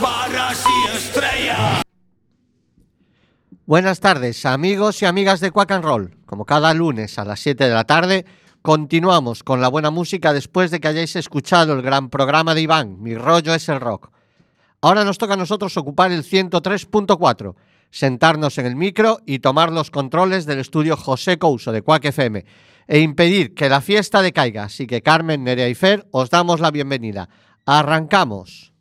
barras y estrellas. Buenas tardes, amigos y amigas de Quack and Roll. Como cada lunes a las 7 de la tarde, continuamos con la buena música después de que hayáis escuchado el gran programa de Iván, Mi rollo es el rock. Ahora nos toca a nosotros ocupar el 103.4, sentarnos en el micro y tomar los controles del estudio José Couso de Quack FM e impedir que la fiesta decaiga. Así que Carmen, Nerea y Fer, os damos la bienvenida. Arrancamos.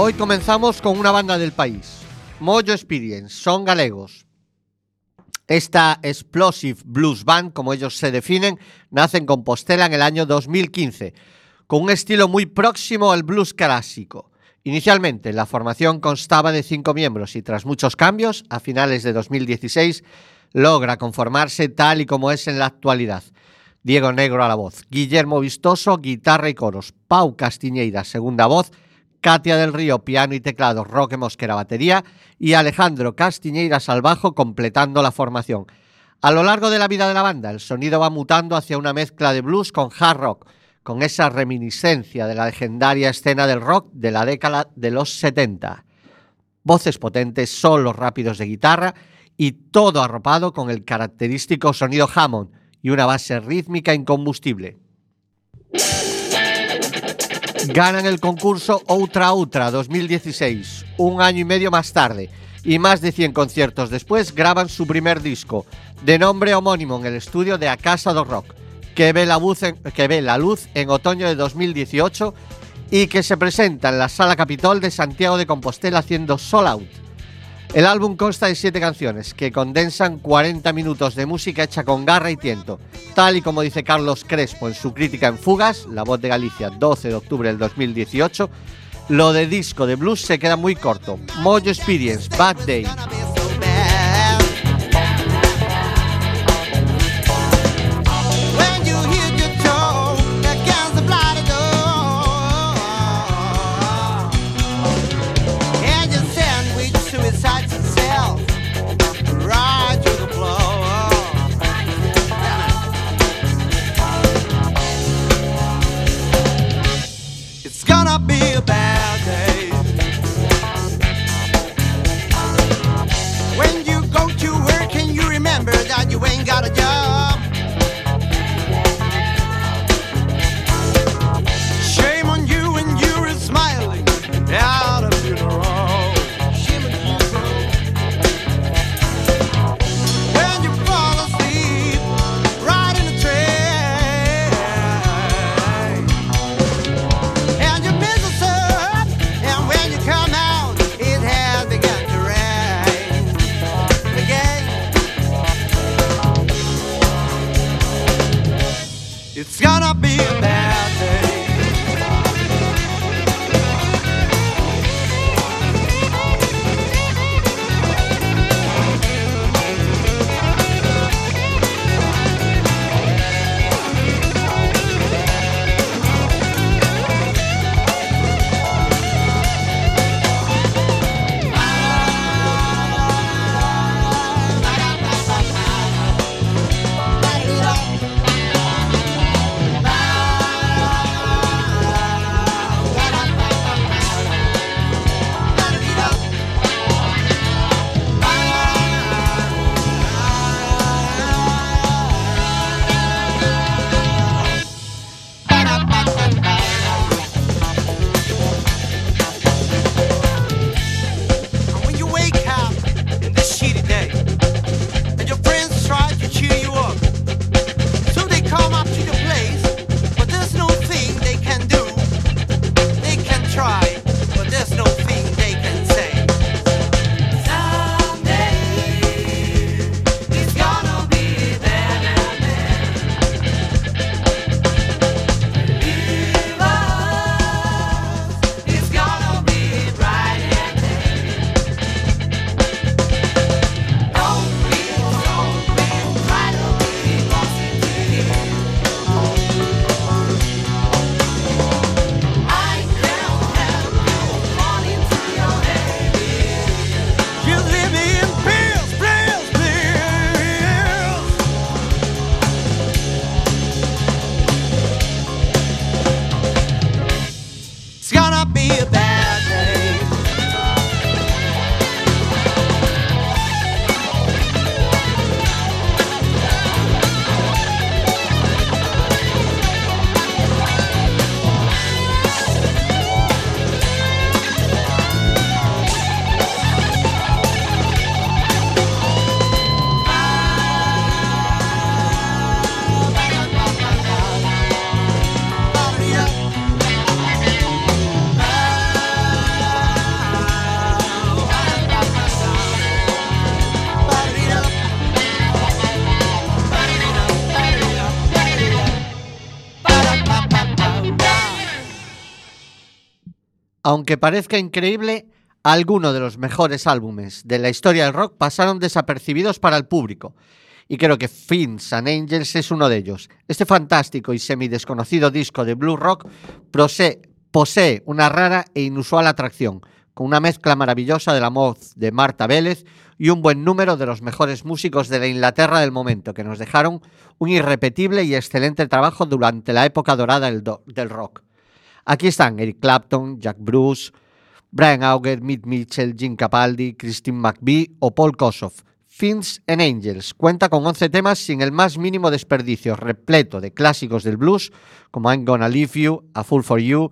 Hoy comenzamos con una banda del país, Mojo Experience, son galegos. Esta Explosive Blues Band, como ellos se definen, nace en Compostela en el año 2015, con un estilo muy próximo al blues clásico. Inicialmente, la formación constaba de cinco miembros y tras muchos cambios, a finales de 2016, logra conformarse tal y como es en la actualidad. Diego Negro a la voz, Guillermo Vistoso, guitarra y coros, Pau Castiñeira, segunda voz, Katia del Río, piano y teclado, Roque Mosquera, batería y Alejandro Castiñeiras al bajo completando la formación. A lo largo de la vida de la banda, el sonido va mutando hacia una mezcla de blues con hard rock, con esa reminiscencia de la legendaria escena del rock de la década de los 70. Voces potentes, solos rápidos de guitarra y todo arropado con el característico sonido Hammond y una base rítmica incombustible ganan el concurso Outra Outra 2016, un año y medio más tarde, y más de 100 conciertos después graban su primer disco, de nombre homónimo en el estudio de A Casa do Rock, que ve, la luz en, que ve la luz en otoño de 2018 y que se presenta en la Sala Capitol de Santiago de Compostela haciendo Soul Out. El álbum consta de siete canciones que condensan 40 minutos de música hecha con garra y tiento, tal y como dice Carlos Crespo en su crítica en Fugas, La Voz de Galicia, 12 de octubre del 2018. Lo de disco de blues se queda muy corto. Mojo Experience, Bad Day. It's gonna be aunque parezca increíble, algunos de los mejores álbumes de la historia del rock pasaron desapercibidos para el público. Y creo que Fins and Angels es uno de ellos. Este fantástico y semi-desconocido disco de blues rock posee, una rara e inusual atracción, con una mezcla maravillosa de la voz de Marta Vélez y un buen número de los mejores músicos de la Inglaterra del momento, que nos dejaron un irrepetible y excelente trabajo durante la época dorada del, do- del rock. Aquí están Eric Clapton, Jack Bruce, Brian Auger, Mitch Mitchell, Jim Capaldi, Christine McVie o Paul Kossoff. Fins and Angels cuenta con 11 temas sin el más mínimo desperdicio, repleto de clásicos del blues como I'm Gonna Leave You, A Fool for You,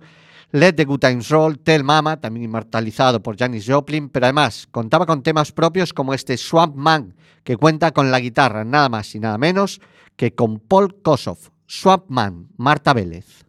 Let the Good Times Roll, Tell Mama, también inmortalizado por Janis Joplin, pero además contaba con temas propios como este Swamp Man, que cuenta con la guitarra nada más y nada menos que con Paul Kossoff. Swamp Man, Marta Vélez.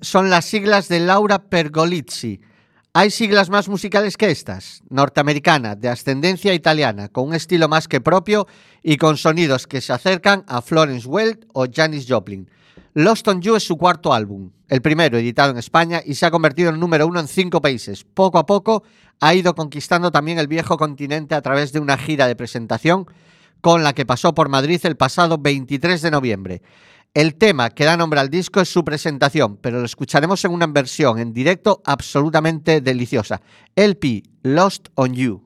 Son las siglas de Laura Pergolizzi. Hay siglas más musicales que estas. Norteamericana, de ascendencia italiana, con un estilo más que propio y con sonidos que se acercan a Florence Welch o Janis Joplin. Lost on You es su cuarto álbum, el primero editado en España y se ha convertido en número uno en cinco países. Poco a poco ha ido conquistando también el viejo continente a través de una gira de presentación con la que pasó por Madrid el pasado 23 de noviembre. El tema que da nombre al disco es su presentación, pero lo escucharemos en una versión en directo absolutamente deliciosa. LP Lost on You.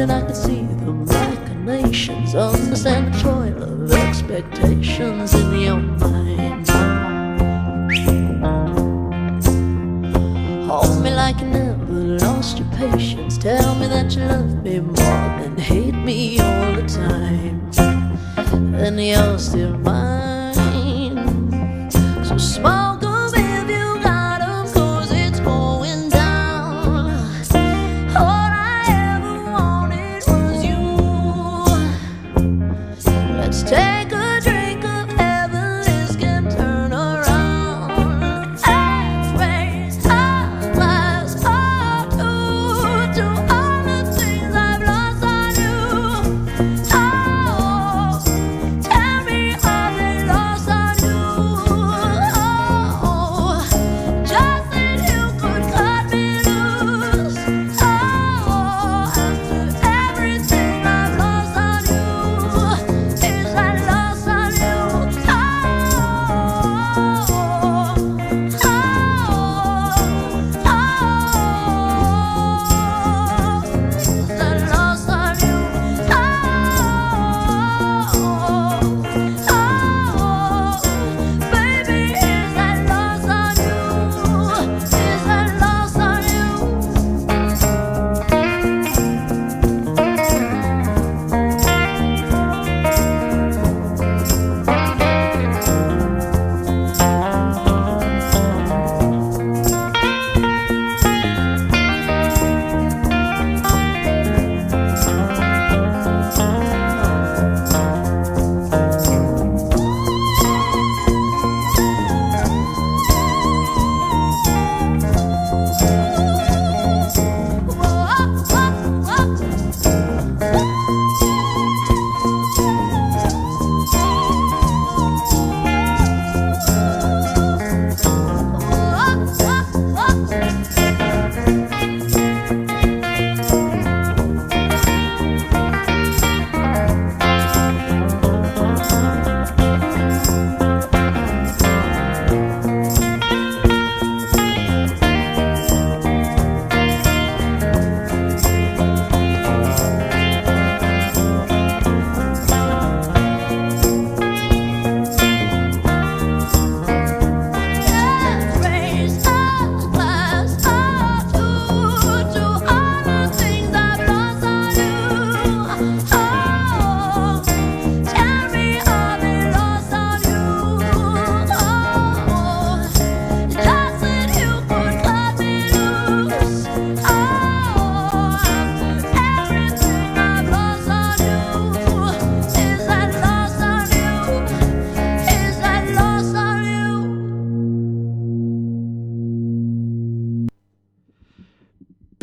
and I can see the machinations, understand on the sand of expectations in your mind. Hold me like you never lost your patience. Tell me that you love me more than hate me all the time. And you're still mine.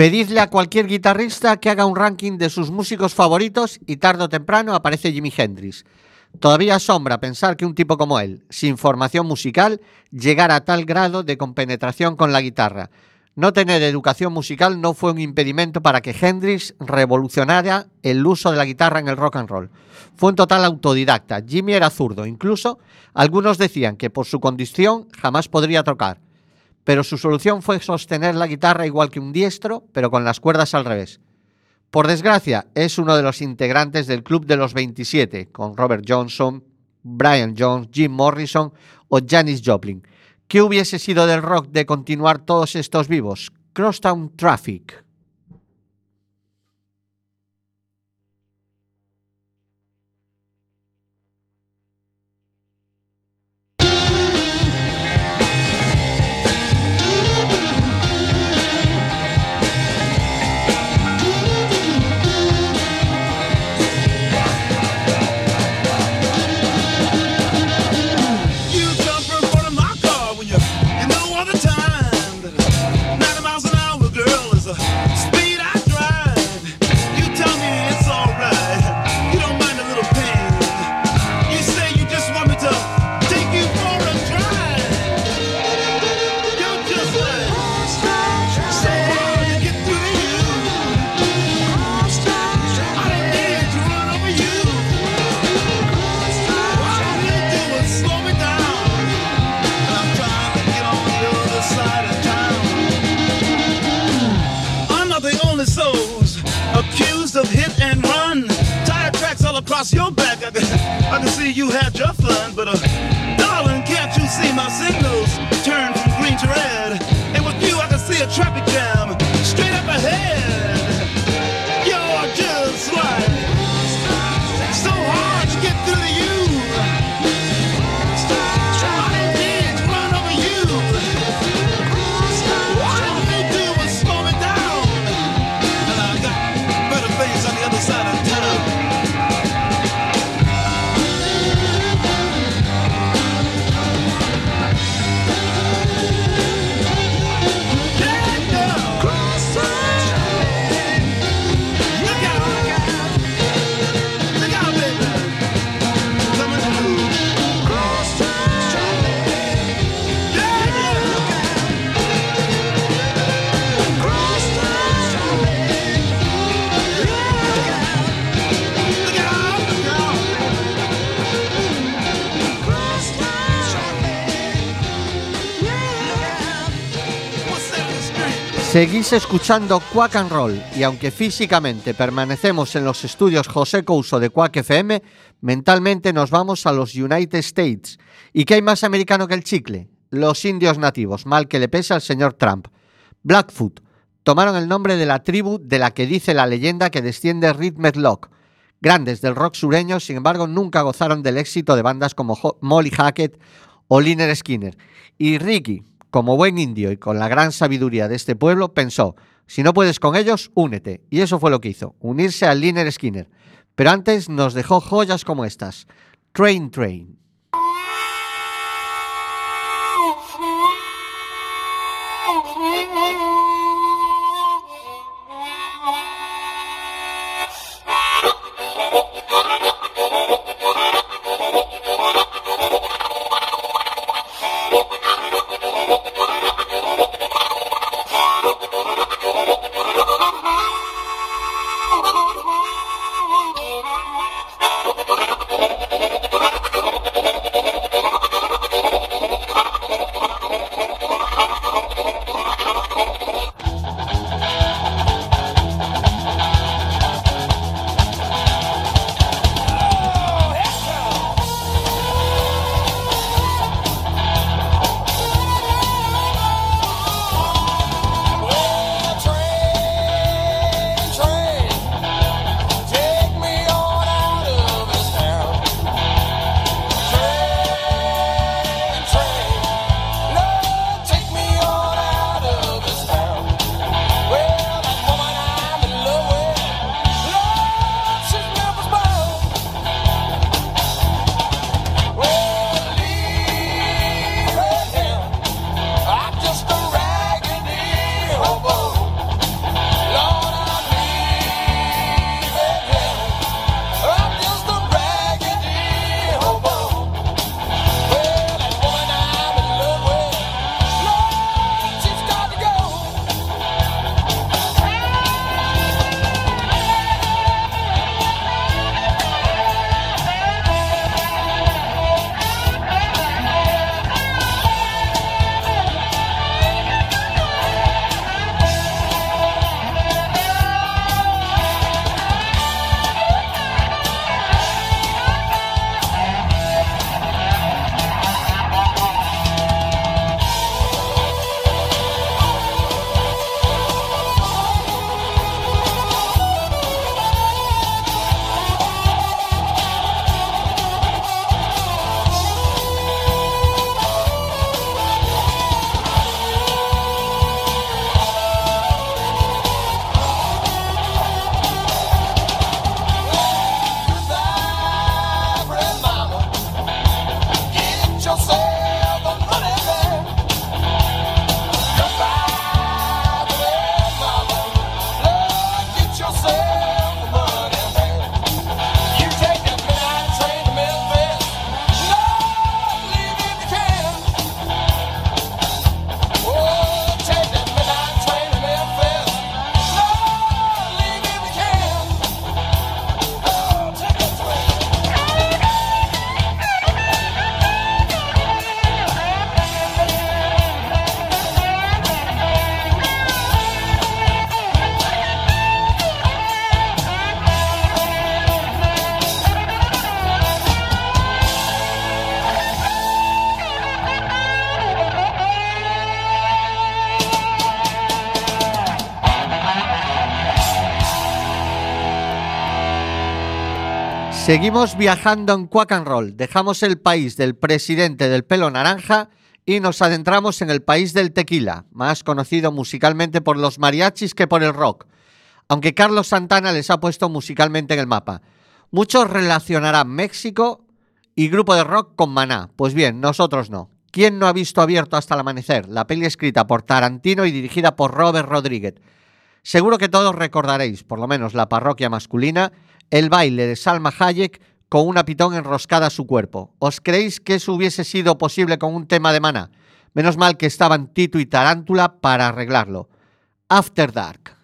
Pedidle a cualquier guitarrista que haga un ranking de sus músicos favoritos y tarde o temprano aparece Jimi Hendrix. Todavía asombra pensar que un tipo como él, sin formación musical, llegara a tal grado de compenetración con la guitarra. No tener educación musical no fue un impedimento para que Hendrix revolucionara el uso de la guitarra en el rock and roll. Fue un total autodidacta. Jimmy era zurdo. Incluso algunos decían que por su condición jamás podría tocar pero su solución fue sostener la guitarra igual que un diestro, pero con las cuerdas al revés. Por desgracia, es uno de los integrantes del Club de los 27, con Robert Johnson, Brian Jones, Jim Morrison o Janis Joplin. ¿Qué hubiese sido del rock de continuar todos estos vivos? Crosstown Traffic. Tracks Escuchando Quack and Roll y aunque físicamente permanecemos en los estudios José Couso de Quack FM, mentalmente nos vamos a los United States. ¿Y qué hay más americano que el chicle? Los indios nativos, mal que le pese al señor Trump. Blackfoot tomaron el nombre de la tribu de la que dice la leyenda que desciende Reed Medlock. Grandes del rock sureño, sin embargo, nunca gozaron del éxito de bandas como Molly Hackett o Lynyrd Skinner. Y Ricky, como buen indio y con la gran sabiduría de este pueblo, pensó, si no puedes con ellos, únete. Y eso fue lo que hizo, unirse a Lynyrd Skinner. Pero antes nos dejó joyas como estas. Train Train. Seguimos viajando en Quack and Roll. Dejamos el país del presidente del pelo naranja y nos adentramos en el país del tequila, más conocido musicalmente por los mariachis que por el rock. Aunque Carlos Santana les ha puesto musicalmente en el mapa. Muchos relacionarán México y grupo de rock con Maná. Pues bien, nosotros no. ¿Quién no ha visto Abierto hasta el amanecer? La peli escrita por Tarantino y dirigida por Robert Rodríguez. Seguro que todos recordaréis, por lo menos la parroquia masculina, el baile de Salma Hayek con una pitón enroscada a su cuerpo. ¿Os creéis que eso hubiese sido posible con un tema de Maná? Menos mal que estaban Tito y Tarántula para arreglarlo. After Dark.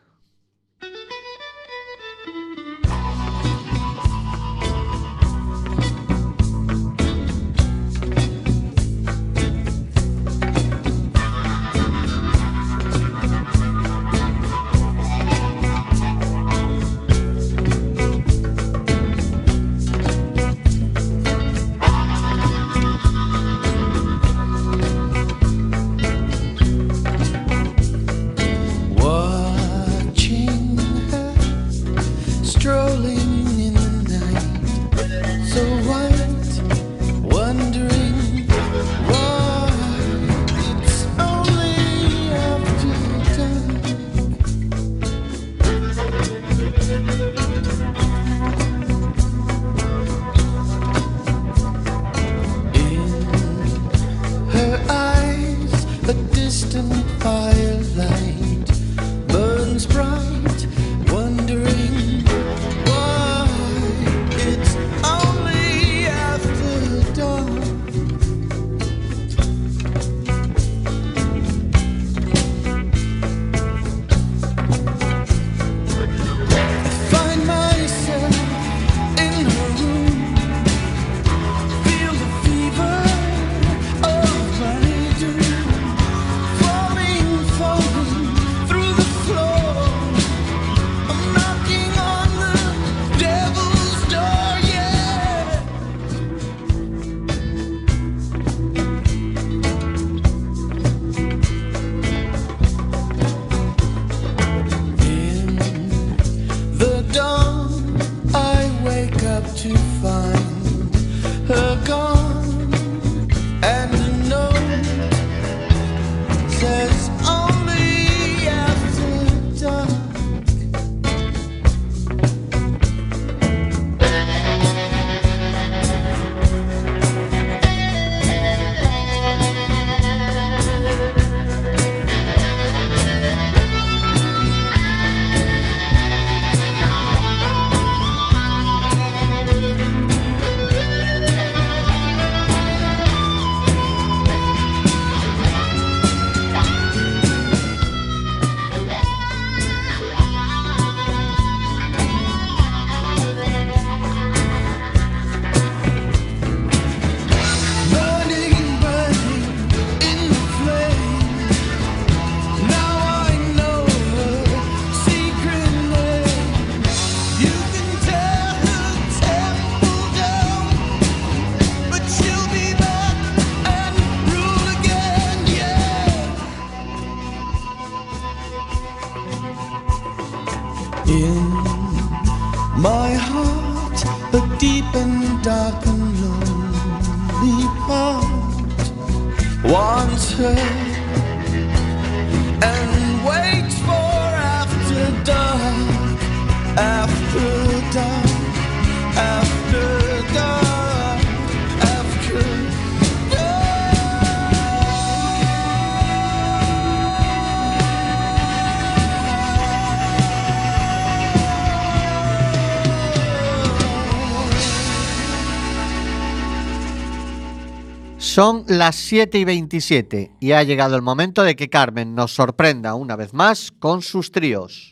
Son las 7 y 27 y ha llegado el momento de que Carmen nos sorprenda una vez más con sus tríos.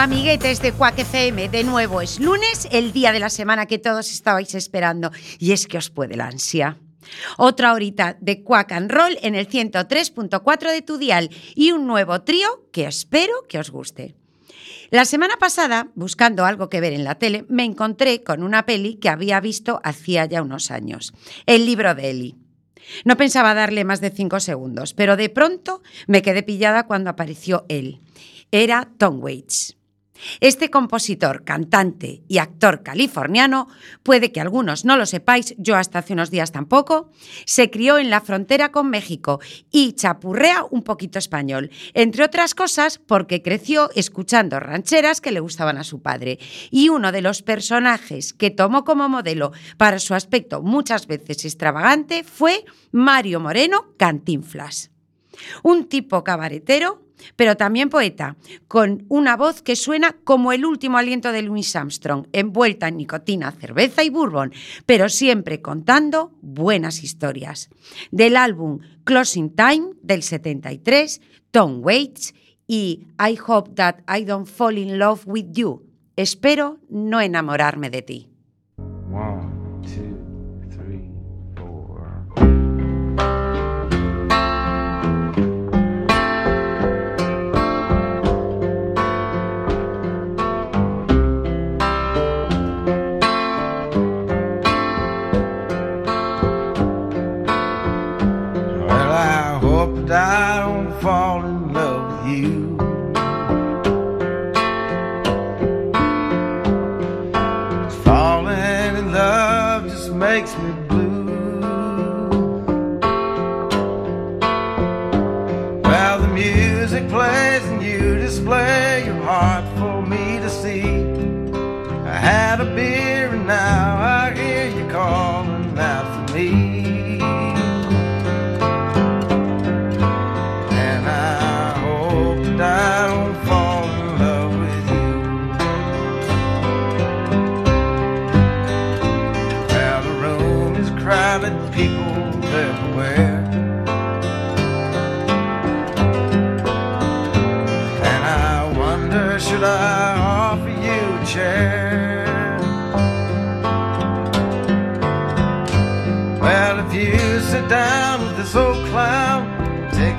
Amiguetes de Quack FM, de nuevo es lunes, el día de la semana que todos estabais esperando. Y es que os puede la ansia. Otra horita de Quack and Roll en el 103.4 de tu dial y un nuevo trío que espero que os guste. La semana pasada, buscando algo que ver en la tele, me encontré con una peli que había visto hacía ya unos años, El libro de Eli. No pensaba darle más de cinco segundos, pero de pronto me quedé pillada cuando apareció él. Era Tom Waits. Este compositor, cantante y actor californiano, puede que algunos no lo sepáis, yo hasta hace unos días tampoco, se crió en la frontera con México y chapurrea un poquito español, entre otras cosas porque creció escuchando rancheras que le gustaban a su padre. Y uno de los personajes que tomó como modelo para su aspecto muchas veces extravagante fue Mario Moreno Cantinflas. Un tipo cabaretero, pero también poeta, con una voz que suena como el último aliento de Louis Armstrong, envuelta en nicotina, cerveza y bourbon, pero siempre contando buenas historias. Del álbum Closing Time del 73, Tom Waits y I Hope That I Don't Fall in Love with You. Espero no enamorarme de ti.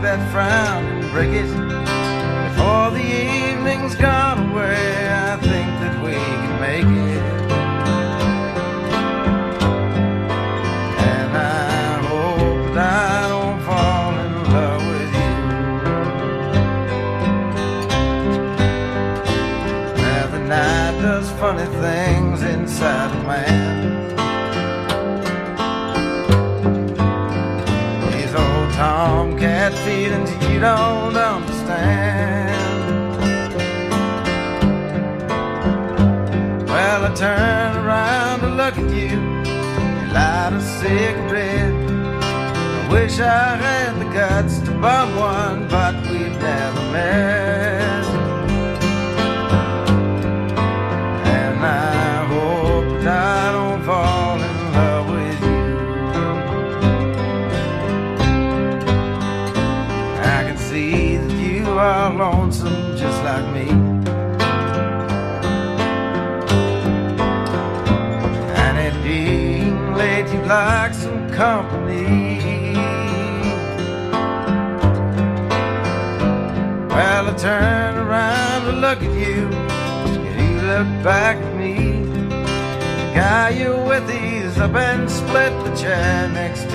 That frown and break it. Before the evening's gone don't understand. Well, I turn around to look at you, you light a cigarette. I wish I had the guts to bum one, but we've never met. Like some company. Well, I turn around to look at you, and you look back at me. The guy you're with, he's up and split the chair next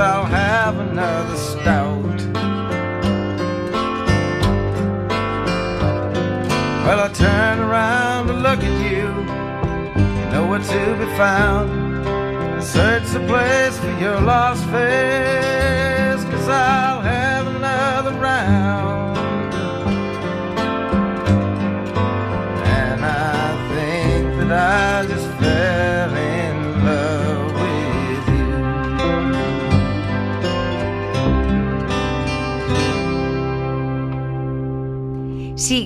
I'll have another stout. Well, I turn around to look at you. You know where to be found. Search the place for your lost face,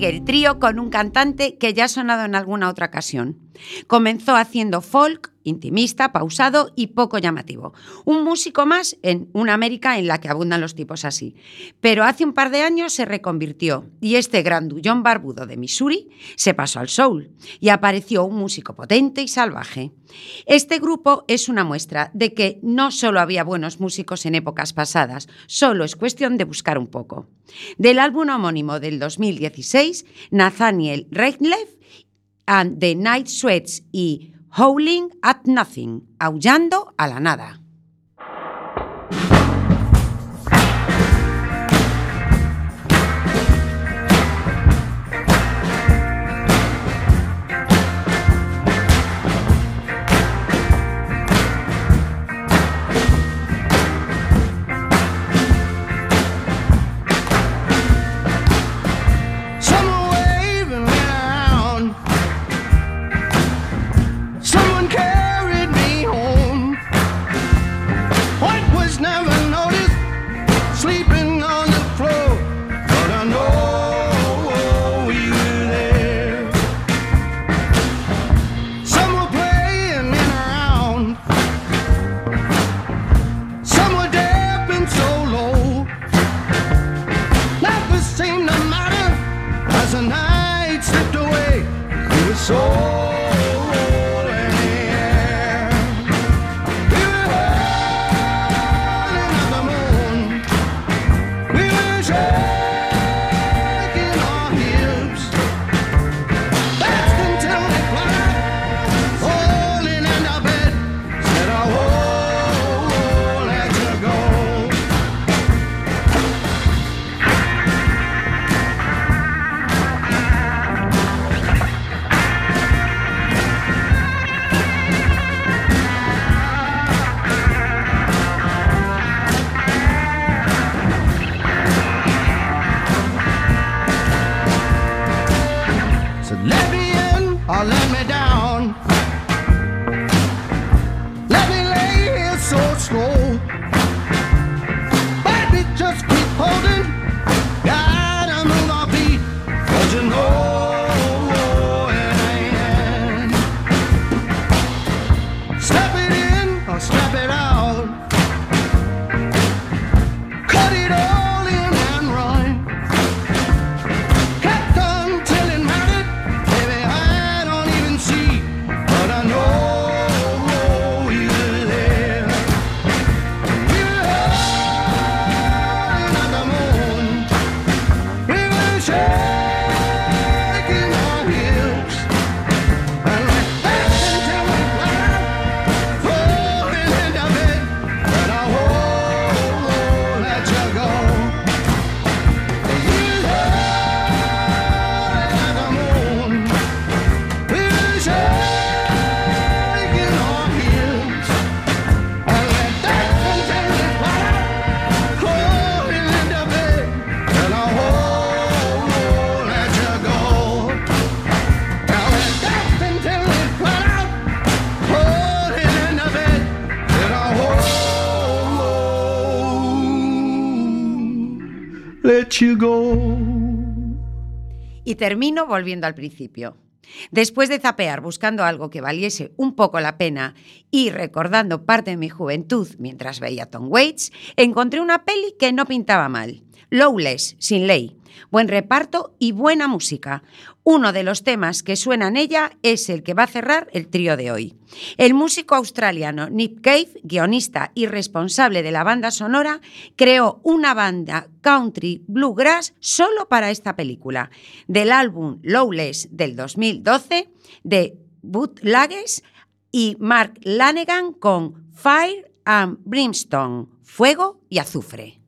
el trío con un cantante que ya ha sonado en alguna otra ocasión. Comenzó haciendo folk, intimista, pausado y poco llamativo. Un músico más en una América en la que abundan los tipos así. Pero hace un par de años se reconvirtió y este grandullón barbudo de Missouri se pasó al soul y apareció un músico potente y salvaje. Este grupo es una muestra de que no solo había buenos músicos en épocas pasadas, solo es cuestión de buscar un poco. Del álbum homónimo del 2016, Nathaniel Rateliff and the Night Sweats y Howling at Nothing, aullando a la nada. Termino volviendo al principio. Después de zapear buscando algo que valiese un poco la pena y recordando parte de mi juventud mientras veía Tom Waits, encontré una peli que no pintaba mal. Lowless, sin ley. Buen reparto y buena música. Uno de los temas que suena en ella es el que va a cerrar el trío de hoy. El músico australiano Nick Cave, guionista y responsable de la banda sonora, creó una banda country bluegrass solo para esta película. Del álbum Lowless del 2012, de Bootleggers y Mark Lanegan con Fire and Brimstone, Fuego y Azufre.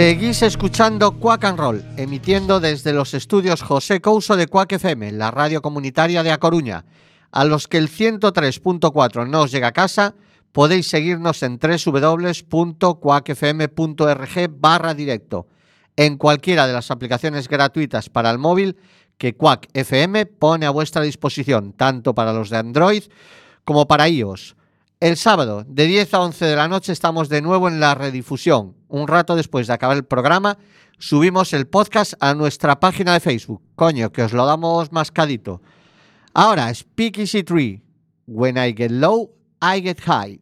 Seguís escuchando Quack and Roll, emitiendo desde los estudios José Couso de Quack FM, la radio comunitaria de A Coruña. A los que el 103.4 no os llega a casa, podéis seguirnos en www.quackfm.org barra directo, en cualquiera de las aplicaciones gratuitas para el móvil que Quack FM pone a vuestra disposición, tanto para los de Android como para iOS. El sábado, de 10 a 11 de la noche, estamos de nuevo en la redifusión. Un rato después de acabar el programa, subimos el podcast a nuestra página de Facebook. Coño, que os lo damos mascadito. Ahora, Speak Easy 3. When I get low, I get high.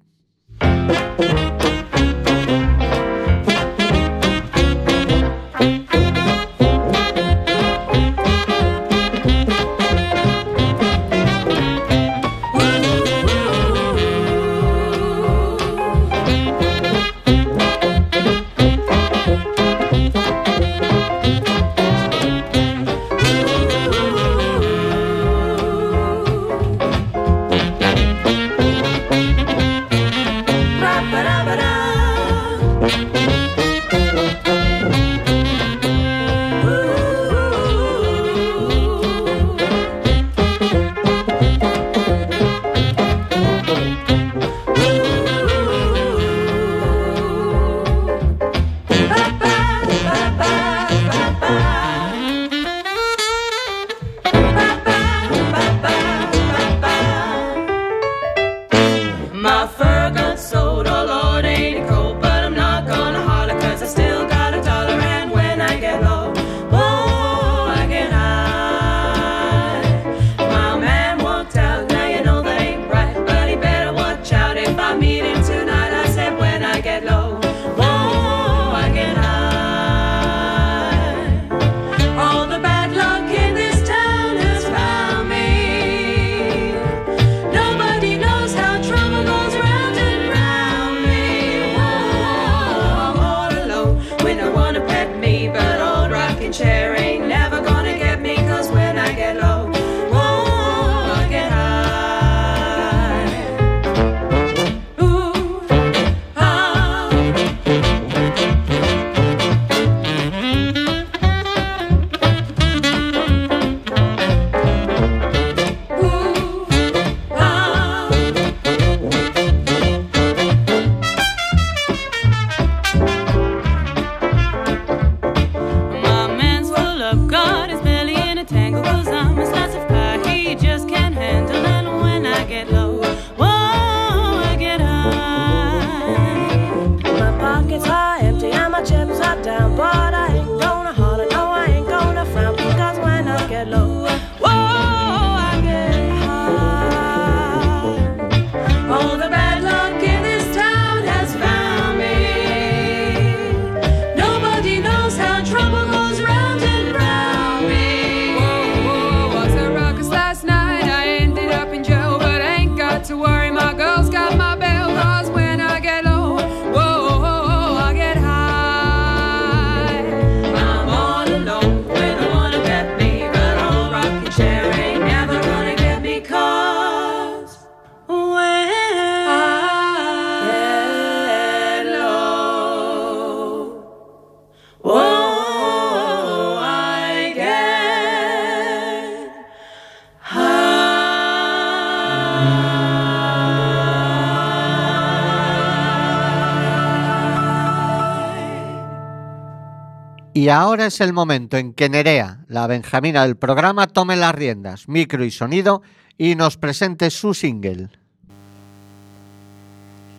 Es el momento en que Nerea, la benjamina del programa, tome las riendas, micro y sonido, y nos presente su single.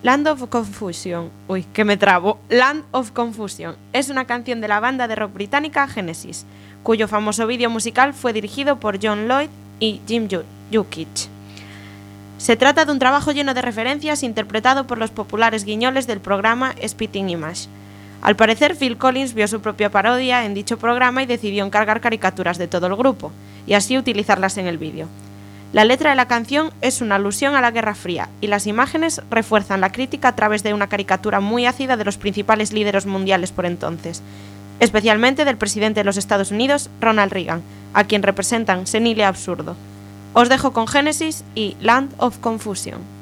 Land of Confusion. Uy, que me trabo. Land of Confusion es una canción de la banda de rock británica Genesis, cuyo famoso vídeo musical fue dirigido por John Lloyd y Jim Yukich. Se trata de un trabajo lleno de referencias interpretado por los populares guiñoles del programa Spitting Image. Al parecer, Phil Collins vio su propia parodia en dicho programa y decidió encargar caricaturas de todo el grupo, y así utilizarlas en el vídeo. La letra de la canción es una alusión a la Guerra Fría y las imágenes refuerzan la crítica a través de una caricatura muy ácida de los principales líderes mundiales por entonces, especialmente del presidente de los Estados Unidos, Ronald Reagan, a quien representan senil y absurdo. Os dejo con Genesis y Land of Confusion.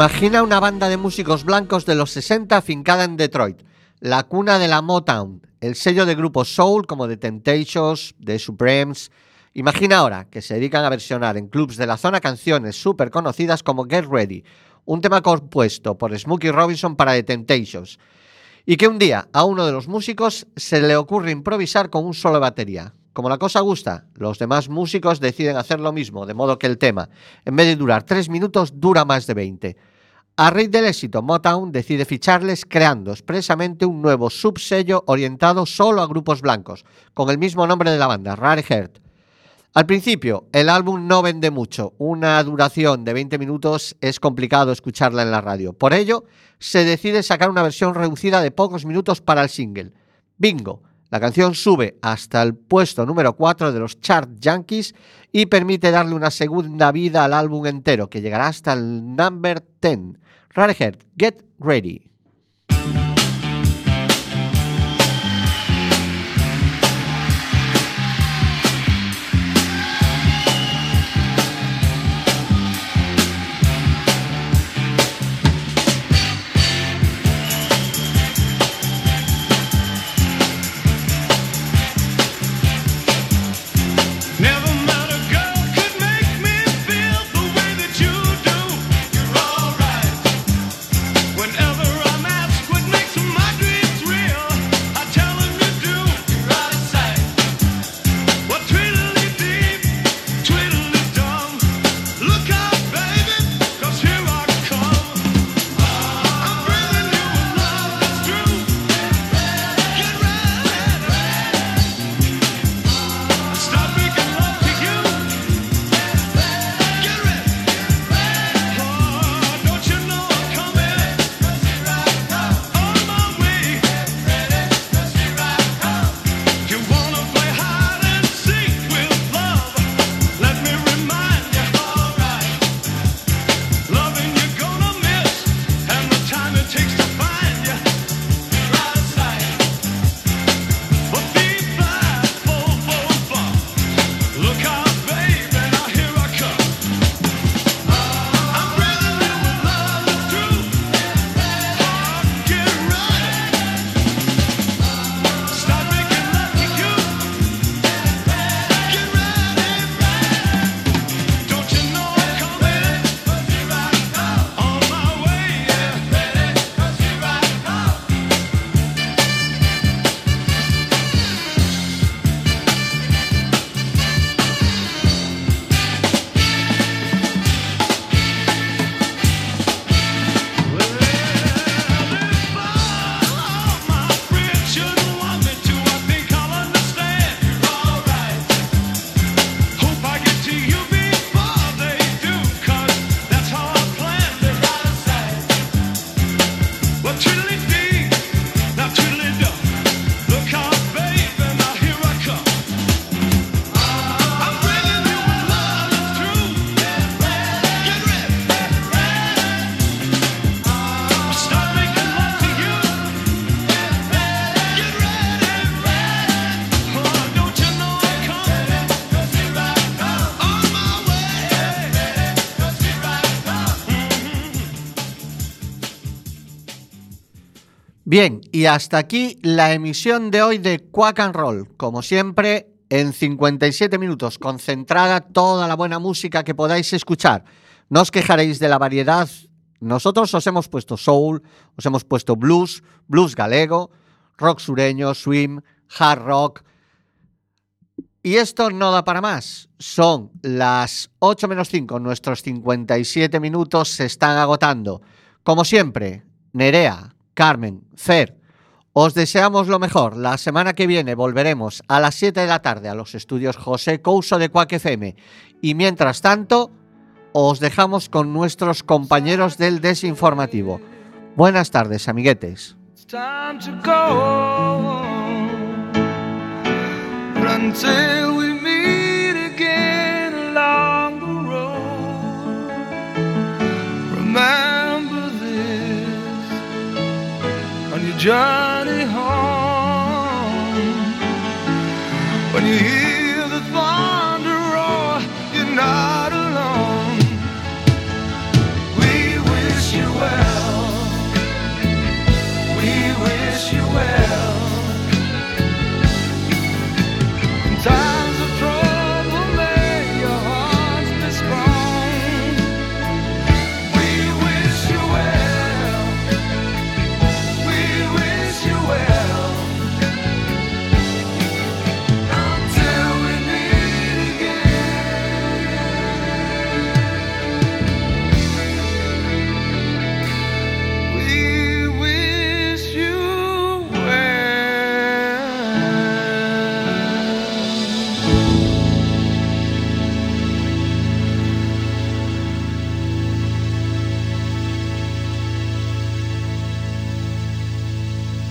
Imagina una banda de músicos blancos de los 60 afincada en Detroit, la cuna de la Motown, el sello de grupos soul como The Temptations, The Supremes. Imagina ahora que se dedican a versionar en clubs de la zona canciones súper conocidas como Get Ready, un tema compuesto por Smokey Robinson para The Temptations, y que un día a uno de los músicos se le ocurre improvisar con un solo batería. Como la cosa gusta, los demás músicos deciden hacer lo mismo, de modo que el tema, en vez de durar 3 minutos, dura más de 20. A raíz del éxito, Motown decide ficharles creando expresamente un nuevo subsello orientado solo a grupos blancos, con el mismo nombre de la banda, Rare Heart. Al principio, el álbum no vende mucho, una duración de 20 minutos es complicado escucharla en la radio. Por ello, se decide sacar una versión reducida de pocos minutos para el single. Bingo, la canción sube hasta el puesto número 4 de los chart yankees y permite darle una segunda vida al álbum entero, que llegará hasta el number 10. Rare Heart, Get Ready. Y hasta aquí la emisión de hoy de Quack and Roll. Como siempre, en 57 minutos, concentrada toda la buena música que podáis escuchar. No os quejaréis de la variedad. Nosotros os hemos puesto soul, os hemos puesto blues, blues galego, rock sureño, swing, hard rock. Y esto no da para más. Son las 8 menos 5. Nuestros 57 minutos se están agotando. Como siempre, Nerea, Carmen, Fer, os deseamos lo mejor. La semana que viene volveremos a las 7 de la tarde a los estudios José Couso de Quack FM. Y mientras tanto, os dejamos con nuestros compañeros del desinformativo. Buenas tardes, amiguetes.